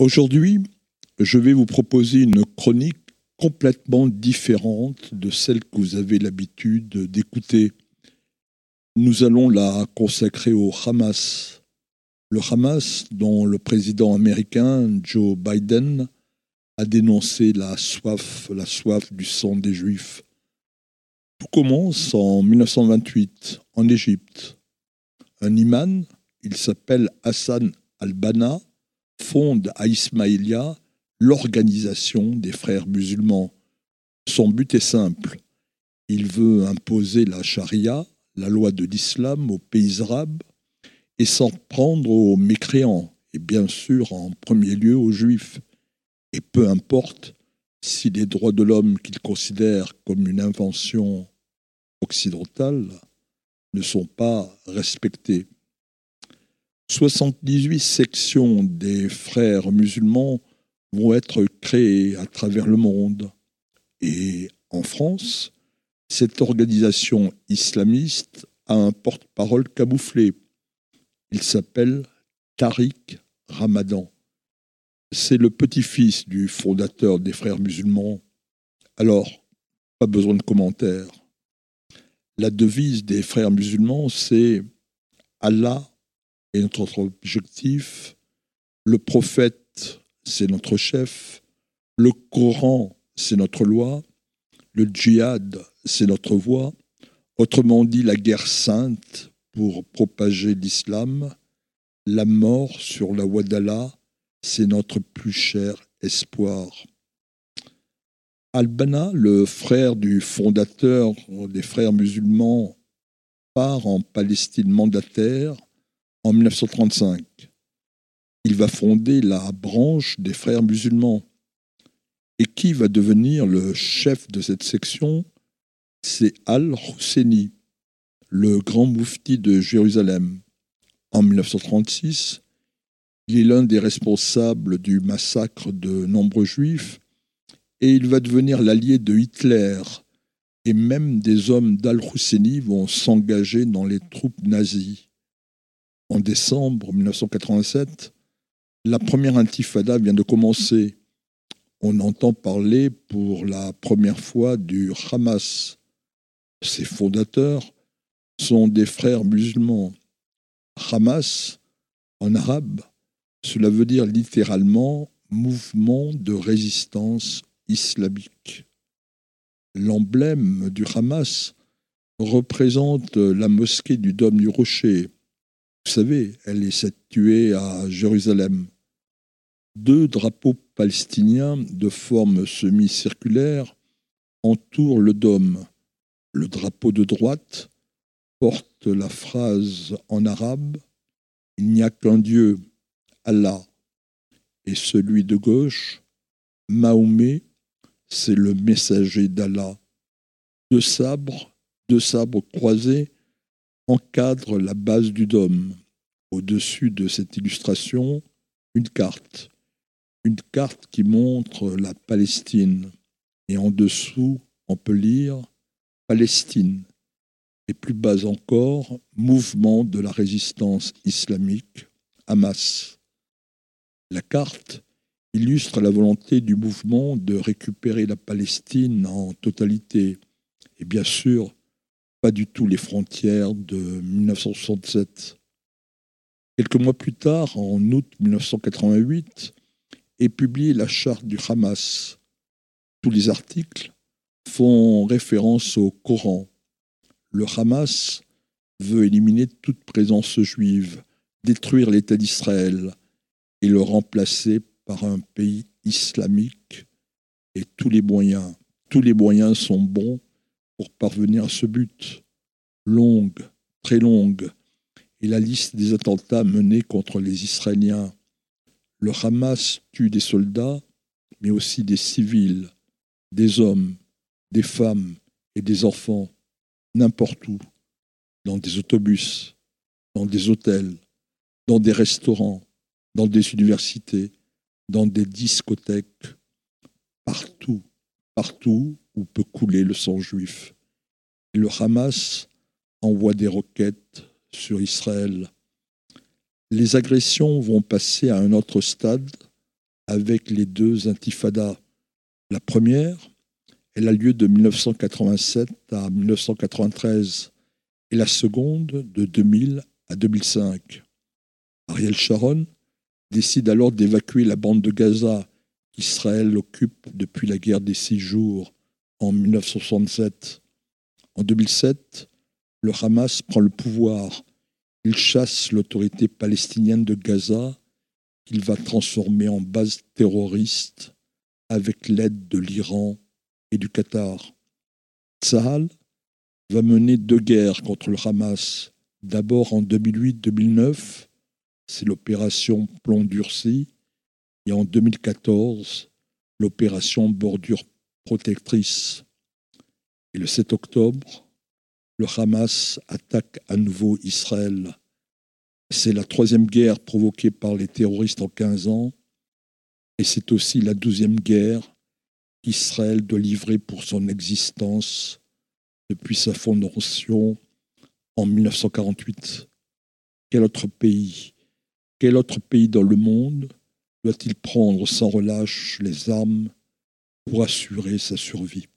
Aujourd'hui, je vais vous proposer une chronique complètement différente de celle que vous avez l'habitude d'écouter. Nous allons la consacrer au Hamas. Le Hamas, dont le président américain Joe Biden a dénoncé la soif, la soif du sang des Juifs. Tout commence en 1928, en Égypte. Un imam, il s'appelle Hassan al-Banna, fonde à Ismaïlia l'organisation des frères musulmans. Son but est simple. Il veut imposer la charia, la loi de l'islam, aux pays arabes et s'en prendre aux mécréants, et bien sûr en premier lieu aux juifs. Et peu importe si les droits de l'homme qu'il considère comme une invention occidentale ne sont pas respectés. 78 sections des frères musulmans vont être créées à travers le monde. Et en France, cette organisation islamiste a un porte-parole camouflé. Il s'appelle Tariq Ramadan. C'est le petit-fils du fondateur des frères musulmans. Alors, pas besoin de commentaires. La devise des frères musulmans, c'est Allah et notre objectif. Le prophète, c'est notre chef. Le Coran, c'est notre loi. Le djihad, c'est notre voie. Autrement dit, la guerre sainte pour propager l'islam. La mort sur la d'Allah, c'est notre plus cher espoir. Albana, le frère du fondateur des frères musulmans, part en Palestine mandataire en 1935. Il va fonder la branche des frères musulmans. Et qui va devenir le chef de cette section? C'est Al-Husseini, le grand moufti de Jérusalem. En 1936, il est l'un des responsables du massacre de nombreux juifs et il va devenir l'allié de Hitler. Et même des hommes d'Al-Husseini vont s'engager dans les troupes nazies en décembre 1987, la première intifada vient de commencer. On entend parler pour la première fois du Hamas. Ses fondateurs sont des frères musulmans. Hamas, en arabe, cela veut dire littéralement mouvement de résistance islamique. L'emblème du Hamas représente la mosquée du Dôme du Rocher, vous savez, elle est située à Jérusalem. Deux drapeaux palestiniens de forme semi-circulaire entourent le dôme. Le drapeau de droite porte la phrase en arabe Il n'y a qu'un Dieu, Allah. Et celui de gauche, Mahomet, c'est le messager d'Allah. Deux sabres, deux sabres croisés encadre la base du dôme. Au-dessus de cette illustration, une carte. Une carte qui montre la Palestine. Et en dessous, on peut lire Palestine. Et plus bas encore, mouvement de la résistance islamique, Hamas. La carte illustre la volonté du mouvement de récupérer la Palestine en totalité. Et bien sûr, pas du tout les frontières de 1967. Quelques mois plus tard, en août 1988, est publiée la charte du Hamas. Tous les articles font référence au Coran. Le Hamas veut éliminer toute présence juive, détruire l'État d'Israël et le remplacer par un pays islamique. Et tous les moyens, tous les moyens sont bons pour parvenir à ce but. Longue, très longue, est la liste des attentats menés contre les Israéliens. Le Hamas tue des soldats, mais aussi des civils, des hommes, des femmes et des enfants, n'importe où, dans des autobus, dans des hôtels, dans des restaurants, dans des universités, dans des discothèques, partout, partout où peut couler le sang juif. Le Hamas envoie des roquettes sur Israël. Les agressions vont passer à un autre stade avec les deux intifadas. La première, elle a lieu de 1987 à 1993 et la seconde de 2000 à 2005. Ariel Sharon décide alors d'évacuer la bande de Gaza qu'Israël occupe depuis la guerre des six jours en 1967. En 2007, le Hamas prend le pouvoir. Il chasse l'autorité palestinienne de Gaza qu'il va transformer en base terroriste avec l'aide de l'Iran et du Qatar. Tsahal va mener deux guerres contre le Hamas. D'abord en 2008-2009, c'est l'opération Plomb durci, et en 2014, l'opération Bordure protectrice. Et le 7 octobre, le Hamas attaque à nouveau Israël. C'est la troisième guerre provoquée par les terroristes en 15 ans, et c'est aussi la douzième guerre qu'Israël doit livrer pour son existence depuis sa fondation en 1948. Quel autre pays, quel autre pays dans le monde doit-il prendre sans relâche les armes pour assurer sa survie?